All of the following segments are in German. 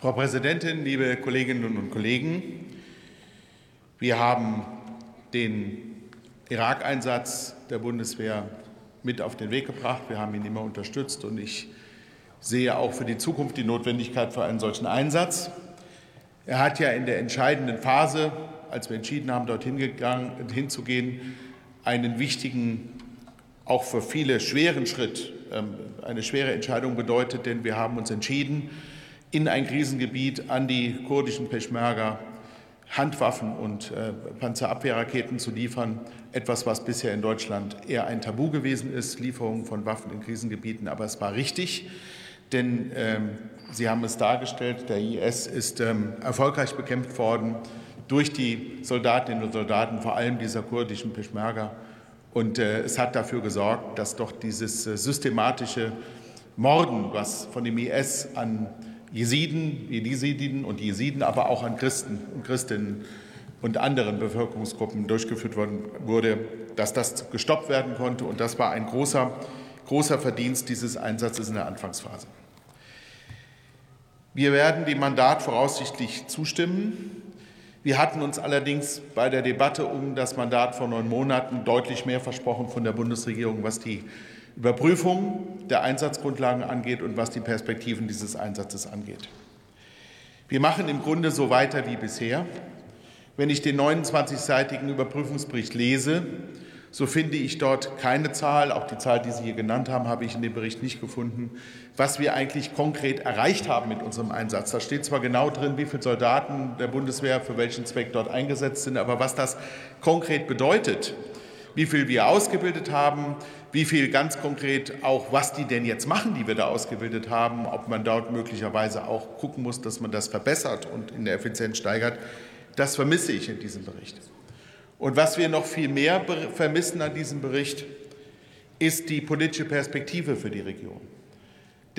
Frau Präsidentin, liebe Kolleginnen und Kollegen! Wir haben den Irak-Einsatz der Bundeswehr mit auf den Weg gebracht. Wir haben ihn immer unterstützt, und ich sehe auch für die Zukunft die Notwendigkeit für einen solchen Einsatz. Er hat ja in der entscheidenden Phase, als wir entschieden haben, dorthin hinzugehen, einen wichtigen, auch für viele schweren Schritt, ähm, eine schwere Entscheidung bedeutet, denn wir haben uns entschieden, in ein Krisengebiet an die kurdischen Peschmerga Handwaffen und äh, Panzerabwehrraketen zu liefern. Etwas, was bisher in Deutschland eher ein Tabu gewesen ist, Lieferungen von Waffen in Krisengebieten. Aber es war richtig, denn ähm, Sie haben es dargestellt, der IS ist ähm, erfolgreich bekämpft worden durch die Soldatinnen und Soldaten, vor allem dieser kurdischen Peschmerga. Und äh, es hat dafür gesorgt, dass doch dieses äh, systematische Morden, was von dem IS an Jesiden, Jesididen und Jesiden, aber auch an Christen und Christinnen und anderen Bevölkerungsgruppen durchgeführt worden wurde, dass das gestoppt werden konnte. Und das war ein großer, großer Verdienst dieses Einsatzes in der Anfangsphase. Wir werden dem Mandat voraussichtlich zustimmen. Wir hatten uns allerdings bei der Debatte um das Mandat vor neun Monaten deutlich mehr versprochen von der Bundesregierung, was die Überprüfung der Einsatzgrundlagen angeht und was die Perspektiven dieses Einsatzes angeht. Wir machen im Grunde so weiter wie bisher. Wenn ich den 29-seitigen Überprüfungsbericht lese, so finde ich dort keine Zahl, auch die Zahl, die Sie hier genannt haben, habe ich in dem Bericht nicht gefunden, was wir eigentlich konkret erreicht haben mit unserem Einsatz. Da steht zwar genau drin, wie viele Soldaten der Bundeswehr für welchen Zweck dort eingesetzt sind, aber was das konkret bedeutet, wie viel wir ausgebildet haben, wie viel ganz konkret auch, was die denn jetzt machen, die wir da ausgebildet haben, ob man dort möglicherweise auch gucken muss, dass man das verbessert und in der Effizienz steigert, das vermisse ich in diesem Bericht. Und was wir noch viel mehr vermissen an diesem Bericht, ist die politische Perspektive für die Region.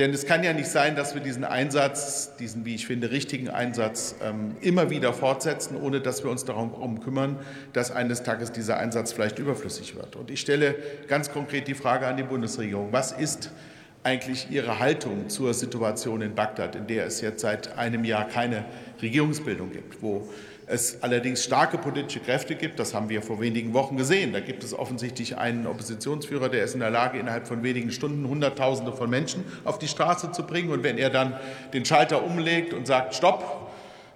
Denn es kann ja nicht sein, dass wir diesen Einsatz, diesen, wie ich finde, richtigen Einsatz ähm, immer wieder fortsetzen, ohne dass wir uns darum kümmern, dass eines Tages dieser Einsatz vielleicht überflüssig wird. Und ich stelle ganz konkret die Frage an die Bundesregierung. Was ist eigentlich Ihre Haltung zur Situation in Bagdad, in der es jetzt seit einem Jahr keine Regierungsbildung gibt, wo es allerdings starke politische Kräfte gibt, das haben wir vor wenigen Wochen gesehen. Da gibt es offensichtlich einen Oppositionsführer, der ist in der Lage, innerhalb von wenigen Stunden Hunderttausende von Menschen auf die Straße zu bringen. Und wenn er dann den Schalter umlegt und sagt, Stopp,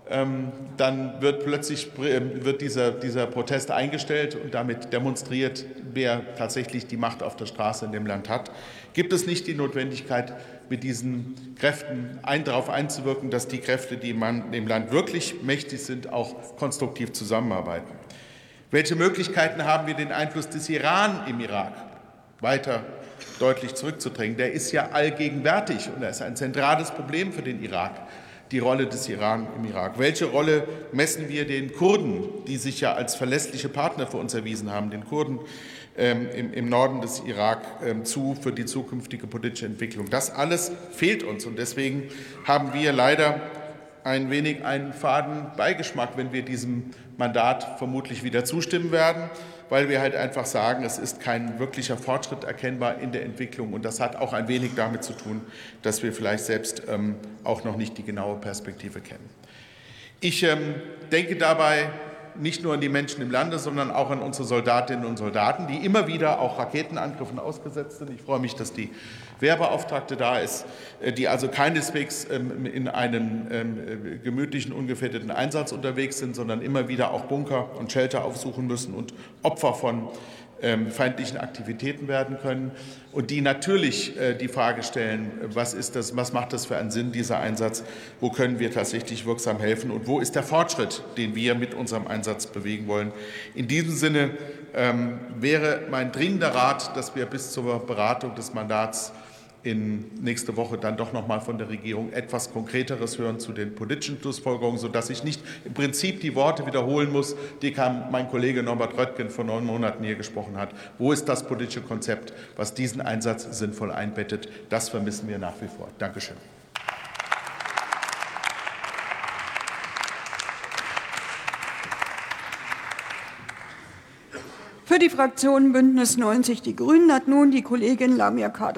ähm, dann wird plötzlich ähm, wird dieser, dieser Protest eingestellt und damit demonstriert, wer tatsächlich die Macht auf der Straße in dem Land hat. Gibt es nicht die Notwendigkeit, mit diesen Kräften ein, darauf einzuwirken, dass die Kräfte, die man im Land wirklich mächtig sind, auch konstruktiv zusammenarbeiten? Welche Möglichkeiten haben wir, den Einfluss des Iran im Irak weiter deutlich zurückzudrängen? Der ist ja allgegenwärtig und er ist ein zentrales Problem für den Irak die Rolle des Iran im Irak? Welche Rolle messen wir den Kurden, die sich ja als verlässliche Partner für uns erwiesen haben, den Kurden ähm, im, im, Norden des Irak ähm, zu für die zukünftige politische Entwicklung? Das alles fehlt uns und deswegen haben wir leider ein wenig einen faden Beigeschmack, wenn wir diesem Mandat vermutlich wieder zustimmen werden, weil wir halt einfach sagen, es ist kein wirklicher Fortschritt erkennbar in der Entwicklung. Und das hat auch ein wenig damit zu tun, dass wir vielleicht selbst ähm, auch noch nicht die genaue Perspektive kennen. Ich ähm, denke dabei nicht nur an die Menschen im Lande, sondern auch an unsere Soldatinnen und Soldaten, die immer wieder auch Raketenangriffen ausgesetzt sind. Ich freue mich, dass die Wehrbeauftragte da ist, äh, die also keineswegs ähm, in einem ähm, äh, gemütlichen, ungefährdeten Einsatz unterwegs sind, sondern immer wieder auch Bunker und Shelter aufsuchen müssen und Opfer von feindlichen Aktivitäten werden können und die natürlich äh, die Frage stellen, was, ist das, was macht das für einen Sinn, dieser Einsatz, wo können wir tatsächlich wirksam helfen und wo ist der Fortschritt, den wir mit unserem Einsatz bewegen wollen. In diesem Sinne ähm, wäre mein dringender Rat, dass wir bis zur Beratung des Mandats in nächste Woche dann doch noch mal von der Regierung etwas Konkreteres hören zu den politischen Schlussfolgerungen, sodass ich nicht im Prinzip die Worte wiederholen muss, die mein Kollege Norbert Röttgen vor neun Monaten hier gesprochen hat. Wo ist das politische Konzept, was diesen Einsatz sinnvoll einbettet? Das vermissen wir nach wie vor. Dankeschön. Für die Fraktion Bündnis 90 Die Grünen hat nun die Kollegin Lamia Kador